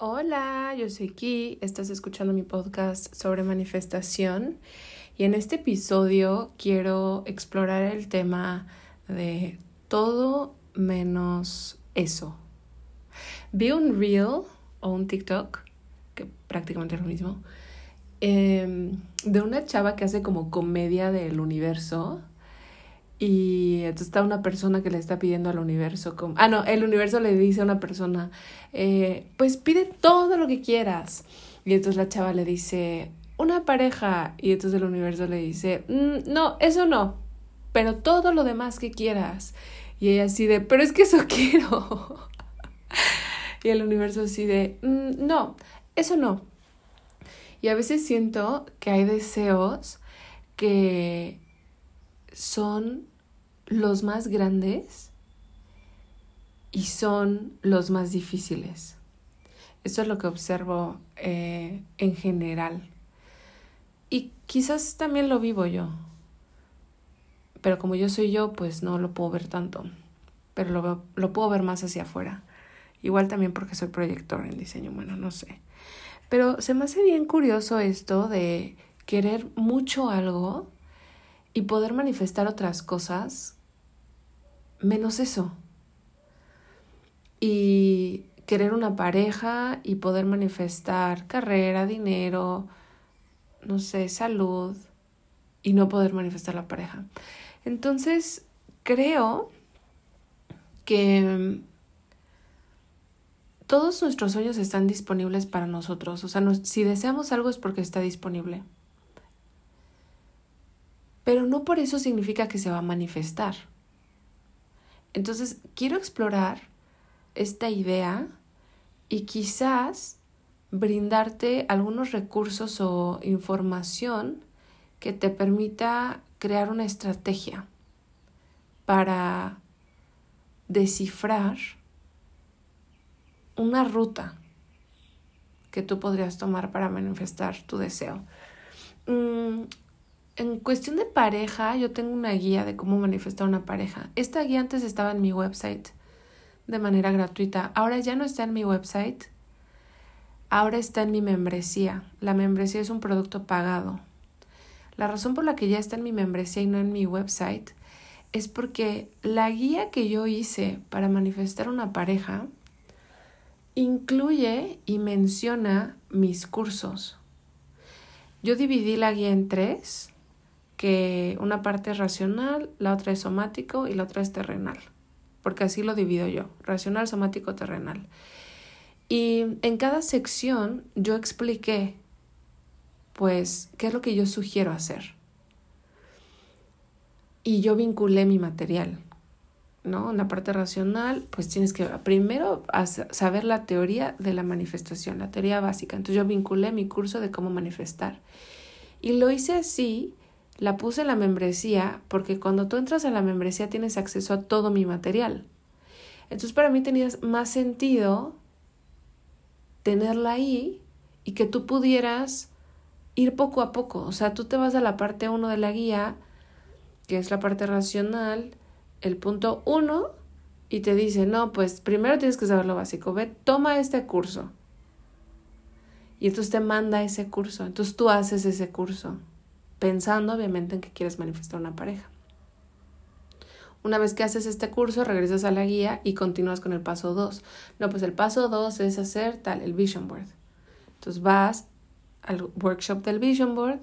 Hola, yo soy Ki, estás escuchando mi podcast sobre manifestación y en este episodio quiero explorar el tema de todo menos eso. Vi un reel o un TikTok, que prácticamente es lo mismo, em, de una chava que hace como comedia del universo y entonces está una persona que le está pidiendo al universo, como, ah, no, el universo le dice a una persona, eh, pues pide todo lo que quieras. Y entonces la chava le dice, una pareja. Y entonces el universo le dice, mm, no, eso no, pero todo lo demás que quieras. Y ella así de, pero es que eso quiero. y el universo así de, mm, no, eso no. Y a veces siento que hay deseos que son los más grandes y son los más difíciles. Eso es lo que observo eh, en general. Y quizás también lo vivo yo. Pero como yo soy yo, pues no lo puedo ver tanto. Pero lo, lo puedo ver más hacia afuera. Igual también porque soy proyector en diseño, bueno, no sé. Pero se me hace bien curioso esto de querer mucho algo y poder manifestar otras cosas menos eso. Y querer una pareja y poder manifestar carrera, dinero, no sé, salud y no poder manifestar la pareja. Entonces, creo que todos nuestros sueños están disponibles para nosotros. O sea, si deseamos algo es porque está disponible. Pero no por eso significa que se va a manifestar. Entonces, quiero explorar esta idea y quizás brindarte algunos recursos o información que te permita crear una estrategia para descifrar una ruta que tú podrías tomar para manifestar tu deseo. En cuestión de pareja, yo tengo una guía de cómo manifestar una pareja. Esta guía antes estaba en mi website de manera gratuita. Ahora ya no está en mi website. Ahora está en mi membresía. La membresía es un producto pagado. La razón por la que ya está en mi membresía y no en mi website es porque la guía que yo hice para manifestar una pareja incluye y menciona mis cursos. Yo dividí la guía en tres que una parte es racional, la otra es somático y la otra es terrenal, porque así lo divido yo, racional, somático, terrenal. Y en cada sección yo expliqué, pues, qué es lo que yo sugiero hacer. Y yo vinculé mi material, ¿no? En la parte racional, pues tienes que primero saber la teoría de la manifestación, la teoría básica. Entonces yo vinculé mi curso de cómo manifestar. Y lo hice así la puse en la membresía porque cuando tú entras a la membresía tienes acceso a todo mi material. Entonces para mí tenía más sentido tenerla ahí y que tú pudieras ir poco a poco. O sea, tú te vas a la parte 1 de la guía, que es la parte racional, el punto 1, y te dice, no, pues primero tienes que saber lo básico. Ve, toma este curso. Y entonces te manda ese curso. Entonces tú haces ese curso pensando obviamente en que quieres manifestar una pareja. Una vez que haces este curso, regresas a la guía y continúas con el paso 2. No, pues el paso 2 es hacer tal, el vision board. Entonces vas al workshop del vision board,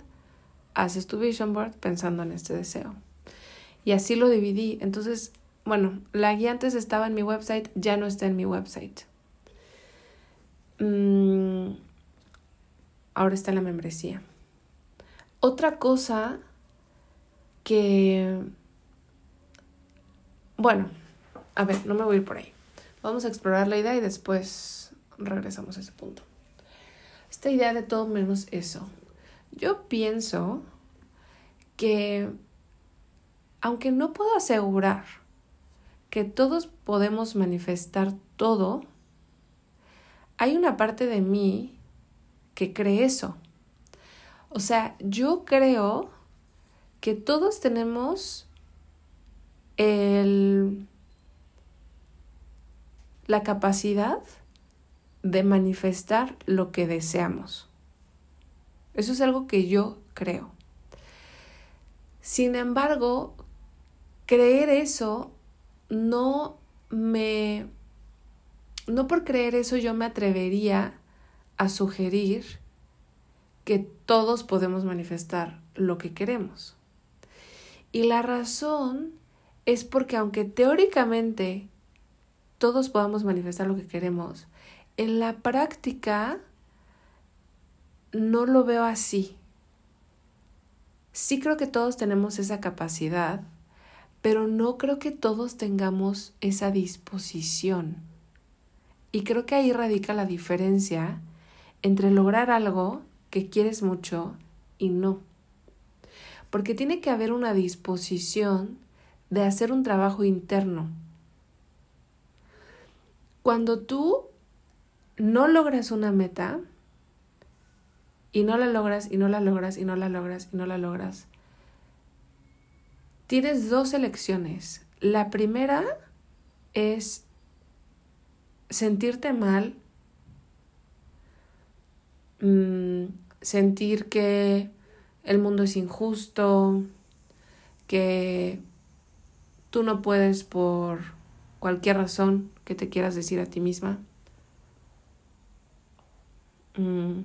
haces tu vision board pensando en este deseo. Y así lo dividí. Entonces, bueno, la guía antes estaba en mi website, ya no está en mi website. Mm, ahora está en la membresía. Otra cosa que... Bueno, a ver, no me voy a ir por ahí. Vamos a explorar la idea y después regresamos a ese punto. Esta idea de todo menos eso. Yo pienso que, aunque no puedo asegurar que todos podemos manifestar todo, hay una parte de mí que cree eso. O sea, yo creo que todos tenemos el, la capacidad de manifestar lo que deseamos. Eso es algo que yo creo. Sin embargo, creer eso no me... No por creer eso yo me atrevería a sugerir que todos podemos manifestar lo que queremos. Y la razón es porque aunque teóricamente todos podamos manifestar lo que queremos, en la práctica no lo veo así. Sí creo que todos tenemos esa capacidad, pero no creo que todos tengamos esa disposición. Y creo que ahí radica la diferencia entre lograr algo que quieres mucho y no. Porque tiene que haber una disposición de hacer un trabajo interno. Cuando tú no logras una meta y no la logras y no la logras y no la logras y no la logras, tienes dos elecciones. La primera es sentirte mal, mm, sentir que el mundo es injusto, que tú no puedes por cualquier razón que te quieras decir a ti misma. Mm,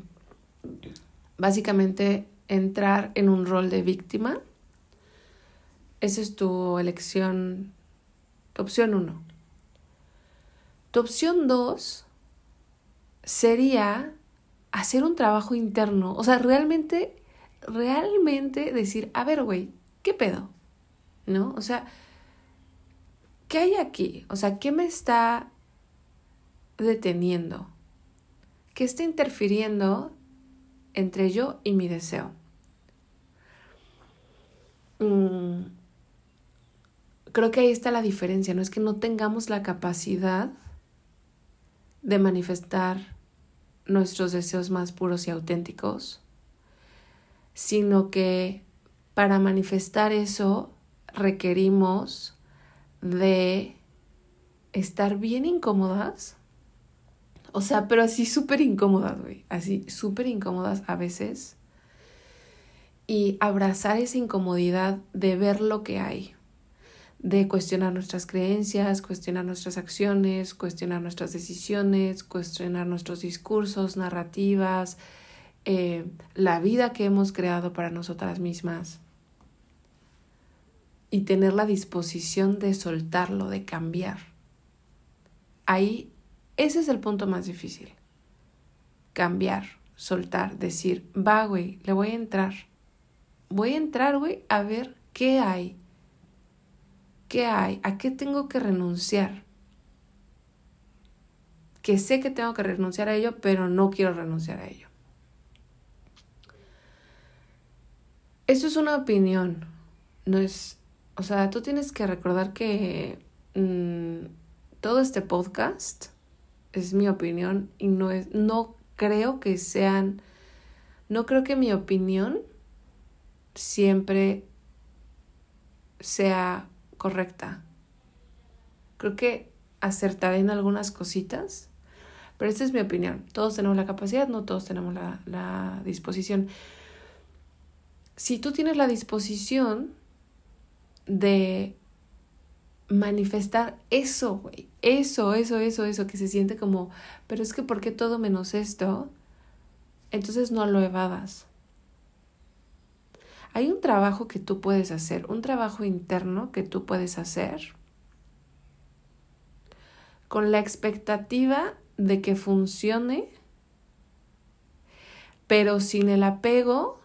básicamente entrar en un rol de víctima. Esa es tu elección, opción uno. Tu opción dos sería hacer un trabajo interno, o sea, realmente, realmente decir, a ver, güey, ¿qué pedo? ¿No? O sea, ¿qué hay aquí? O sea, ¿qué me está deteniendo? ¿Qué está interfiriendo entre yo y mi deseo? Mm, creo que ahí está la diferencia, no es que no tengamos la capacidad de manifestar nuestros deseos más puros y auténticos, sino que para manifestar eso requerimos de estar bien incómodas. O sea, pero así súper incómodas, güey. Así súper incómodas a veces. Y abrazar esa incomodidad de ver lo que hay de cuestionar nuestras creencias, cuestionar nuestras acciones, cuestionar nuestras decisiones, cuestionar nuestros discursos, narrativas, eh, la vida que hemos creado para nosotras mismas y tener la disposición de soltarlo, de cambiar. Ahí, ese es el punto más difícil. Cambiar, soltar, decir, va, güey, le voy a entrar. Voy a entrar, güey, a ver qué hay ¿Qué hay? ¿A qué tengo que renunciar? Que sé que tengo que renunciar a ello, pero no quiero renunciar a ello. Eso es una opinión, no es, o sea, tú tienes que recordar que mm, todo este podcast es mi opinión y no es, no creo que sean, no creo que mi opinión siempre sea correcta. Creo que acertaré en algunas cositas, pero esta es mi opinión. Todos tenemos la capacidad, no todos tenemos la, la disposición. Si tú tienes la disposición de manifestar eso, güey, eso, eso, eso, eso, que se siente como, pero es que ¿por qué todo menos esto? Entonces no lo evadas. Hay un trabajo que tú puedes hacer, un trabajo interno que tú puedes hacer con la expectativa de que funcione, pero sin el apego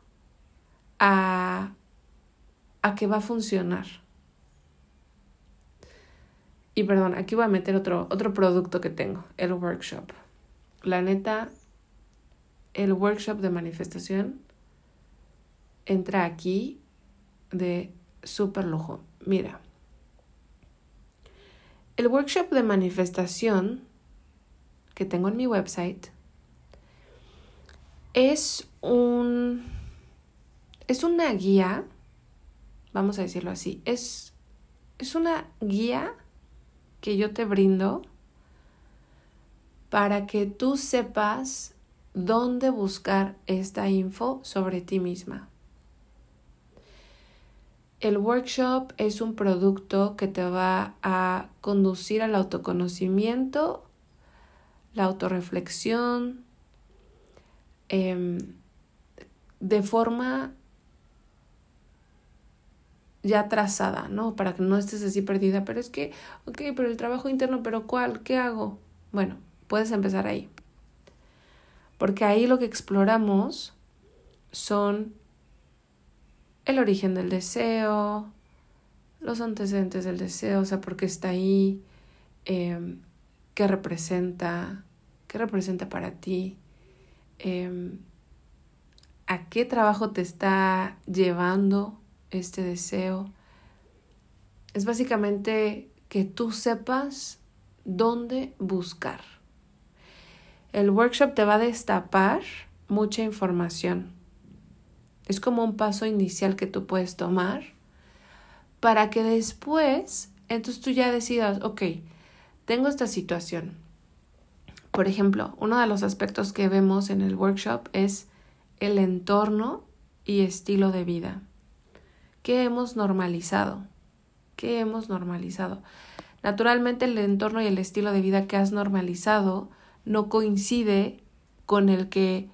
a, a que va a funcionar. Y perdón, aquí voy a meter otro, otro producto que tengo, el workshop. La neta, el workshop de manifestación entra aquí de súper lujo. Mira, el workshop de manifestación que tengo en mi website es un es una guía, vamos a decirlo así, es es una guía que yo te brindo para que tú sepas dónde buscar esta info sobre ti misma. El workshop es un producto que te va a conducir al autoconocimiento, la autorreflexión, em, de forma ya trazada, ¿no? Para que no estés así perdida, pero es que, ok, pero el trabajo interno, pero ¿cuál? ¿Qué hago? Bueno, puedes empezar ahí. Porque ahí lo que exploramos son el origen del deseo, los antecedentes del deseo, o sea, por qué está ahí, em, qué representa, qué representa para ti, em, a qué trabajo te está llevando este deseo. Es básicamente que tú sepas dónde buscar. El workshop te va a destapar mucha información. Es como un paso inicial que tú puedes tomar para que después, entonces tú ya decidas, ok, tengo esta situación. Por ejemplo, uno de los aspectos que vemos en el workshop es el entorno y estilo de vida. ¿Qué hemos normalizado? ¿Qué hemos normalizado? Naturalmente el entorno y el estilo de vida que has normalizado no coincide con el que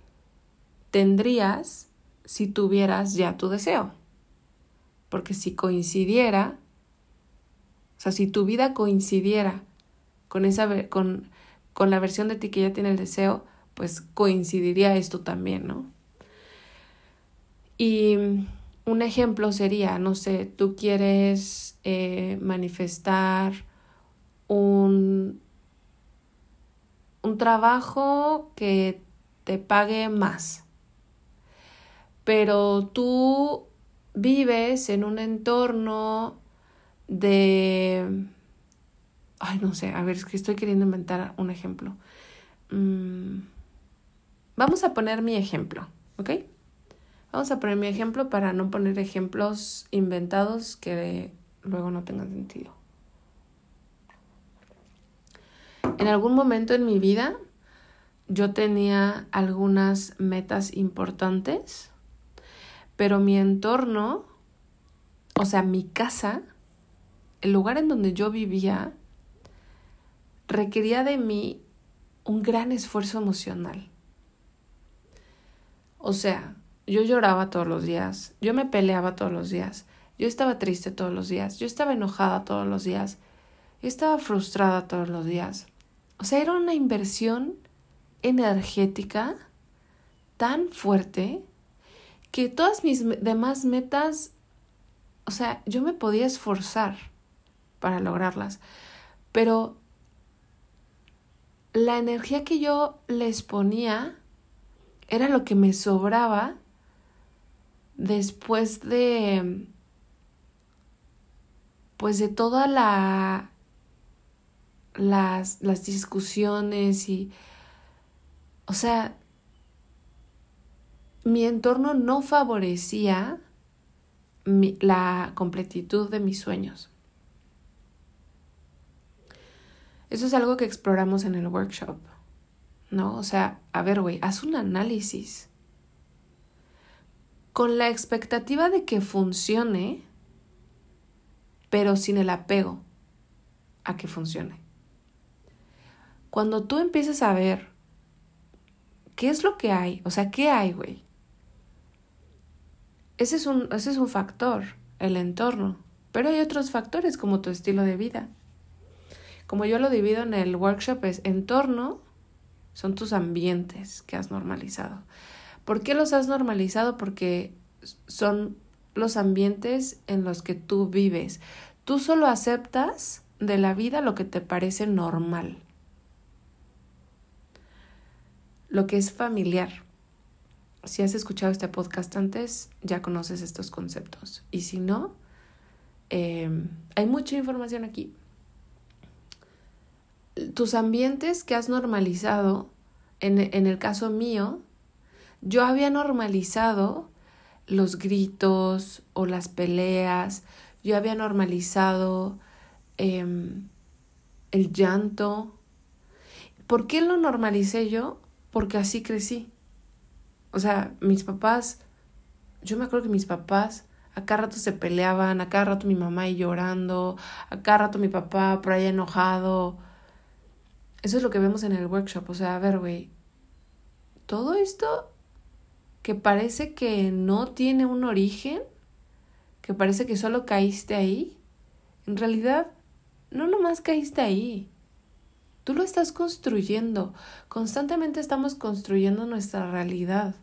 tendrías si tuvieras ya tu deseo. Porque si coincidiera, o sea, si tu vida coincidiera con esa con, con la versión de ti que ya tiene el deseo, pues coincidiría esto también, ¿no? Y un ejemplo sería, no sé, tú quieres eh, manifestar un, un trabajo que te pague más, pero tú vives en un entorno de... Ay, no sé, a ver, es que estoy queriendo inventar un ejemplo. Mm, vamos a poner mi ejemplo, ¿ok? Vamos a poner mi ejemplo para no poner ejemplos inventados que luego no tengan sentido. En algún momento en mi vida yo tenía algunas metas importantes, pero mi entorno, o sea, mi casa, el lugar en donde yo vivía, requería de mí un gran esfuerzo emocional. O sea, yo lloraba todos los días, yo me peleaba todos los días, yo estaba triste todos los días, yo estaba enojada todos los días, yo estaba frustrada todos los días. O sea, era una inversión energética tan fuerte que todas mis demás metas, o sea, yo me podía esforzar para lograrlas, pero la energía que yo les ponía era lo que me sobraba después de pues de toda la las, las discusiones y o sea mi entorno no favorecía la completitud de mis sueños. Eso es algo que exploramos en el workshop, ¿no? O sea, a ver, güey, haz un análisis con la expectativa de que funcione, pero sin el apego a que funcione. Cuando tú empiezas a ver qué es lo que hay, o sea, ¿qué hay, güey? Ese es un, ese es un factor, el entorno, pero hay otros factores como tu estilo de vida. Como yo lo divido en el workshop, es entorno, son tus ambientes que has normalizado. ¿Por qué los has normalizado? Porque son los ambientes en los que tú vives. Tú solo aceptas de la vida lo que te parece normal, lo que es familiar. Si has escuchado este podcast antes, ya conoces estos conceptos. Y si no, em, hay mucha información aquí. Tus ambientes que has normalizado, en, en el caso mío, yo había normalizado los gritos o las peleas, yo había normalizado em, el llanto, ¿Por qué lo normalicé yo? Porque así crecí. O sea, mis papás, yo me acuerdo que mis papás a cada rato se peleaban, a cada rato mi mamá ahí llorando, a cada rato mi papá por ahí enojado. Eso es lo que vemos en el workshop. O sea, a ver, güey, todo esto que parece que no tiene un origen, que parece que solo caíste ahí, en realidad no nomás caíste ahí. Tú lo estás construyendo. Constantemente estamos construyendo nuestra realidad.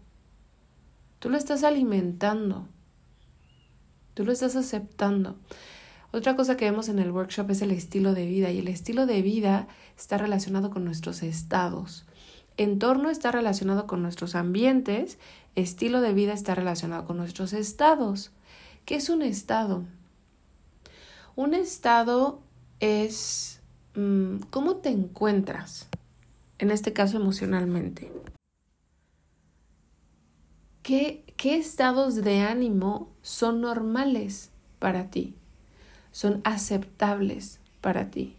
Tú lo estás alimentando. Tú lo estás aceptando. Otra cosa que vemos en el workshop es el estilo de vida y el estilo de vida está relacionado con nuestros estados. Entorno está relacionado con nuestros ambientes, estilo de vida está relacionado con nuestros estados. ¿Qué es un estado? Un estado es ¿cómo te encuentras? En este caso emocionalmente. ¿Qué, ¿Qué estados de ánimo son normales para ti? Son aceptables para ti.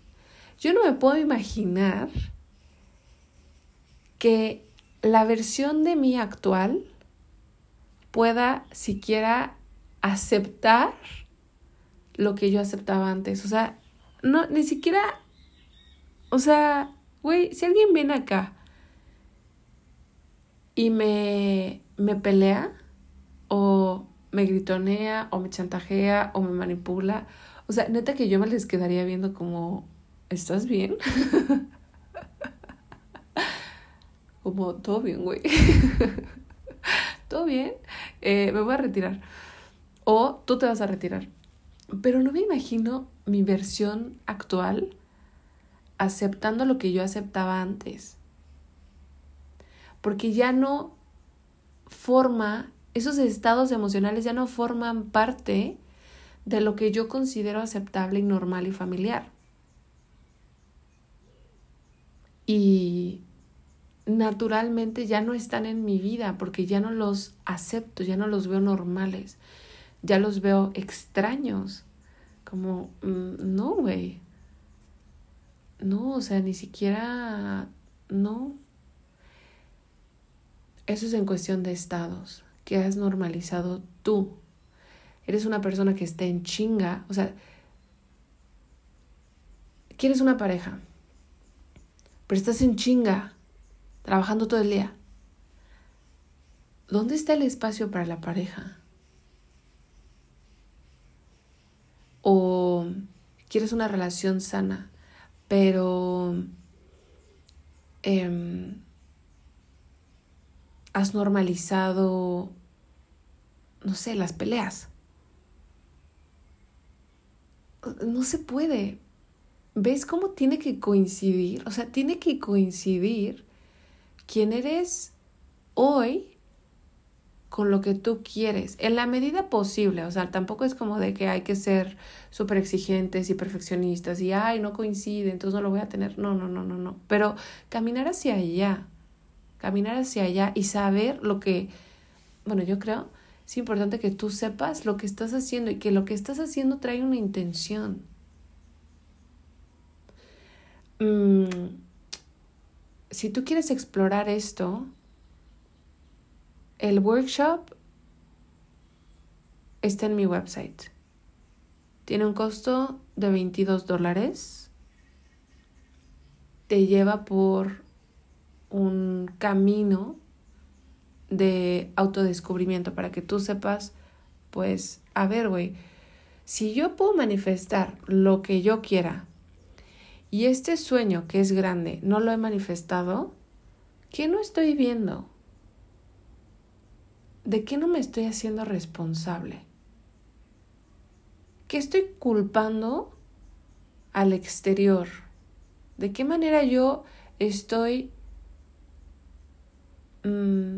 Yo no me puedo imaginar que la versión de mí actual pueda siquiera aceptar lo que yo aceptaba antes. O sea, no, ni siquiera o sea, güey, si alguien viene acá y me, me pelea o me gritonea o me chantajea o me manipula, o sea, neta que yo me les quedaría viendo como, ¿estás bien? como, todo bien, güey. todo bien, eh, me voy a retirar. O tú te vas a retirar. Pero no me imagino mi versión actual aceptando lo que yo aceptaba antes. Porque ya no forma, esos estados emocionales ya no forman parte de lo que yo considero aceptable y normal y familiar. Y naturalmente ya no están en mi vida porque ya no los acepto, ya no los veo normales, ya los veo extraños. Como, mm, no, güey, no, o sea, ni siquiera, no. Eso es en cuestión de estados que has normalizado tú. Eres una persona que está en chinga, o sea, quieres una pareja, pero estás en chinga, trabajando todo el día. ¿Dónde está el espacio para la pareja? O quieres una relación sana, pero em, has normalizado, no sé, las peleas. No se puede. ¿Ves cómo tiene que coincidir? O sea, tiene que coincidir quién eres hoy con lo que tú quieres, en la medida posible, o sea, tampoco es como de que hay que ser súper exigentes y perfeccionistas y, ay, no coincide, entonces no lo voy a tener, no, no, no, no, no, pero caminar hacia allá, caminar hacia allá y saber lo que, bueno, yo creo, es importante que tú sepas lo que estás haciendo y que lo que estás haciendo trae una intención. Mm, si tú quieres explorar esto, el workshop está en mi website. Tiene un costo de 22 dólares. Te lleva por un camino de autodescubrimiento para que tú sepas, pues, a ver, güey, si yo puedo manifestar lo que yo quiera y este sueño que es grande no lo he manifestado, ¿qué no estoy viendo? ¿De qué no me estoy haciendo responsable? ¿Qué estoy culpando al exterior? ¿De qué manera yo estoy mm,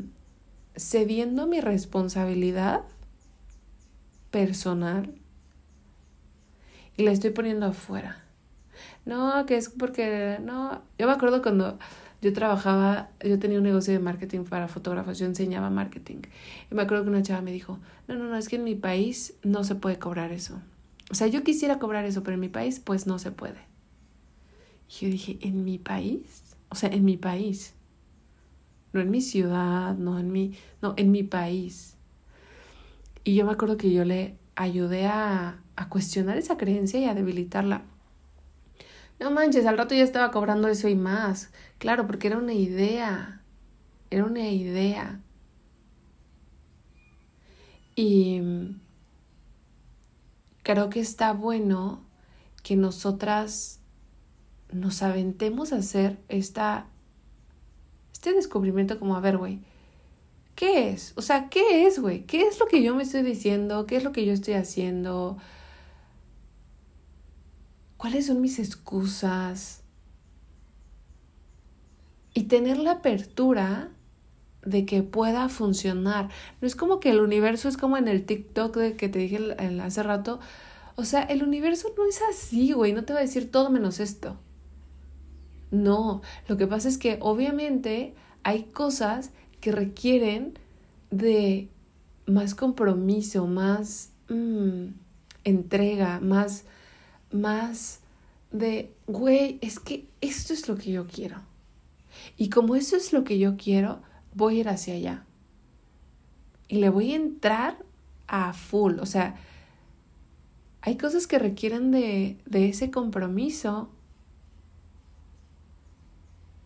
cediendo mi responsabilidad personal y la estoy poniendo afuera? No, que es porque, no, yo me acuerdo cuando yo trabajaba, yo tenía un negocio de marketing para fotógrafos, yo enseñaba marketing. Y me acuerdo que una chava me dijo, no, no, no, es que en mi país no se puede cobrar eso. O sea, yo quisiera cobrar eso, pero en mi país pues no se puede. Y yo dije, ¿en mi país? O sea, en mi país. No en mi ciudad, no en mi, no, en mi país. Y yo me acuerdo que yo le ayudé a, a cuestionar esa creencia y a debilitarla. No manches, al rato ya estaba cobrando eso y más. Claro, porque era una idea. Era una idea. Y creo que está bueno que nosotras nos aventemos a hacer esta, este descubrimiento como, a ver, güey, ¿qué es? O sea, ¿qué es, güey? ¿Qué es lo que yo me estoy diciendo? ¿Qué es lo que yo estoy haciendo? ¿Cuáles son mis excusas? Y tener la apertura de que pueda funcionar. No es como que el universo es como en el TikTok de que te dije hace rato. O sea, el universo no es así, güey. No te va a decir todo menos esto. No, lo que pasa es que obviamente hay cosas que requieren de más compromiso, más mm, entrega, más, más de, güey, es que esto es lo que yo quiero. Y como eso es lo que yo quiero, voy a ir hacia allá. Y le voy a entrar a full. O sea, hay cosas que requieren de, de ese compromiso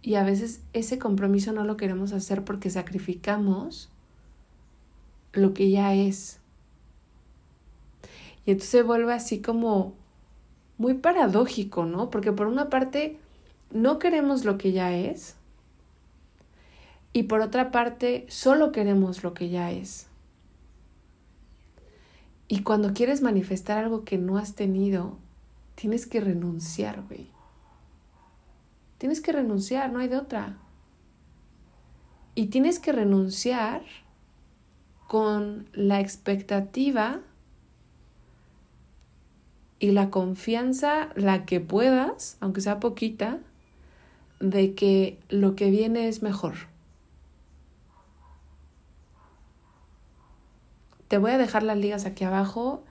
y a veces ese compromiso no lo queremos hacer porque sacrificamos lo que ya es. Y entonces vuelve así como muy paradójico, ¿no? Porque por una parte no queremos lo que ya es y por otra parte solo queremos lo que ya es. Y cuando quieres manifestar algo que no has tenido, tienes que renunciar, güey. Tienes que renunciar, no hay de otra. Y tienes que renunciar con la expectativa y la confianza, la que puedas, aunque sea poquita, de que lo que viene es mejor. Te voy a dejar las ligas aquí abajo.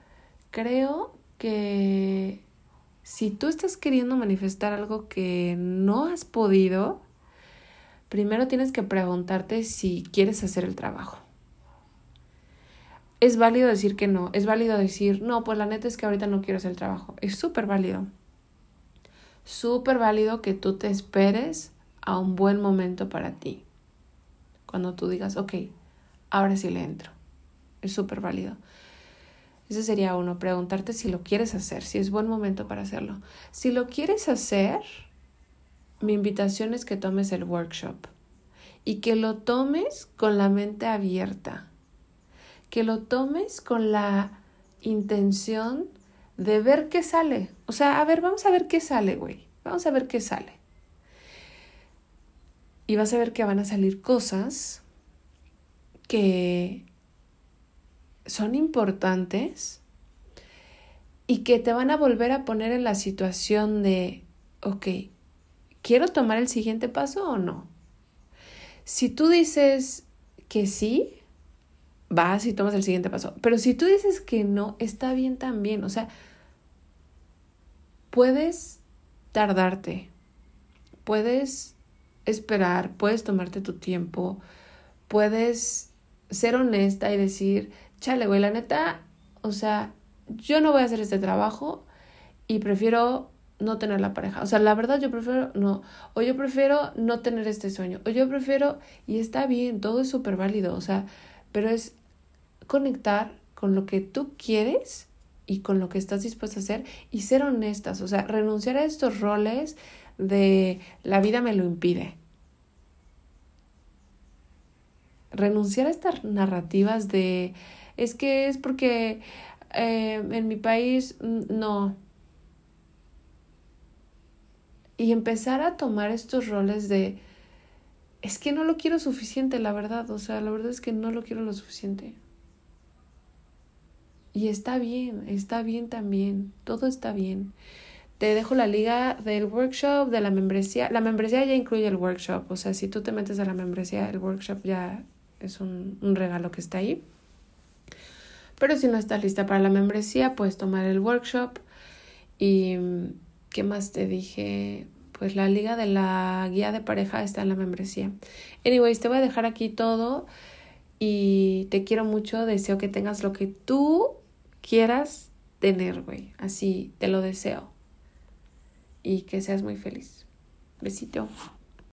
Creo que si tú estás queriendo manifestar algo que no has podido, primero tienes que preguntarte si quieres hacer el trabajo. Es válido decir que no, es válido decir, no, pues la neta es que ahorita no quiero hacer el trabajo. Es súper válido. Súper válido que tú te esperes a un buen momento para ti. Cuando tú digas, ok, ahora sí le entro. Es súper válido. Ese sería uno, preguntarte si lo quieres hacer, si es buen momento para hacerlo. Si lo quieres hacer, mi invitación es que tomes el workshop y que lo tomes con la mente abierta, que lo tomes con la intención de ver qué sale. O sea, a ver, vamos a ver qué sale, güey. Vamos a ver qué sale. Y vas a ver que van a salir cosas que son importantes y que te van a volver a poner en la situación de, ok, ¿quiero tomar el siguiente paso o no? Si tú dices que sí, vas y tomas el siguiente paso. Pero si tú dices que no, está bien también. O sea, puedes tardarte, puedes esperar, puedes tomarte tu tiempo, puedes ser honesta y decir, chale, güey, la neta, o sea, yo no voy a hacer este trabajo y prefiero no tener la pareja. O sea, la verdad yo prefiero no. O yo prefiero no tener este sueño. O yo prefiero, y está bien, todo es súper válido. O sea, pero es conectar con lo que tú quieres y con lo que estás dispuesta a hacer y ser honestas. O sea, renunciar a estos roles de la vida me lo impide. Renunciar a estas narrativas de es que es porque eh, en mi país no. Y empezar a tomar estos roles de, es que no lo quiero suficiente, la verdad, o sea, la verdad es que no lo quiero lo suficiente. Y está bien, está bien también, todo está bien. Te dejo la liga del workshop, de la membresía. La membresía ya incluye el workshop, o sea, si tú te metes a la membresía, el workshop ya es un, un regalo que está ahí. Pero si no estás lista para la membresía, puedes tomar el workshop. ¿Y qué más te dije? Pues la liga de la guía de pareja está en la membresía. Anyways, te voy a dejar aquí todo y te quiero mucho. Deseo que tengas lo que tú quieras tener, güey. Así te lo deseo. Y que seas muy feliz. Besito.